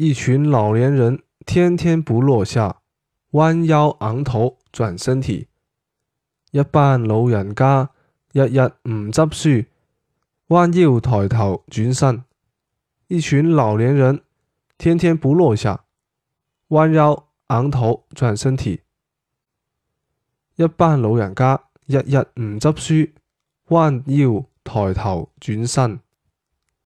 一群老年人天天不落下弯腰昂头转身体。一班老人家日日唔执输弯腰抬头转身。一群老年人天天不落下弯腰昂头转身体。一班老人家日日唔执输弯腰抬头转身。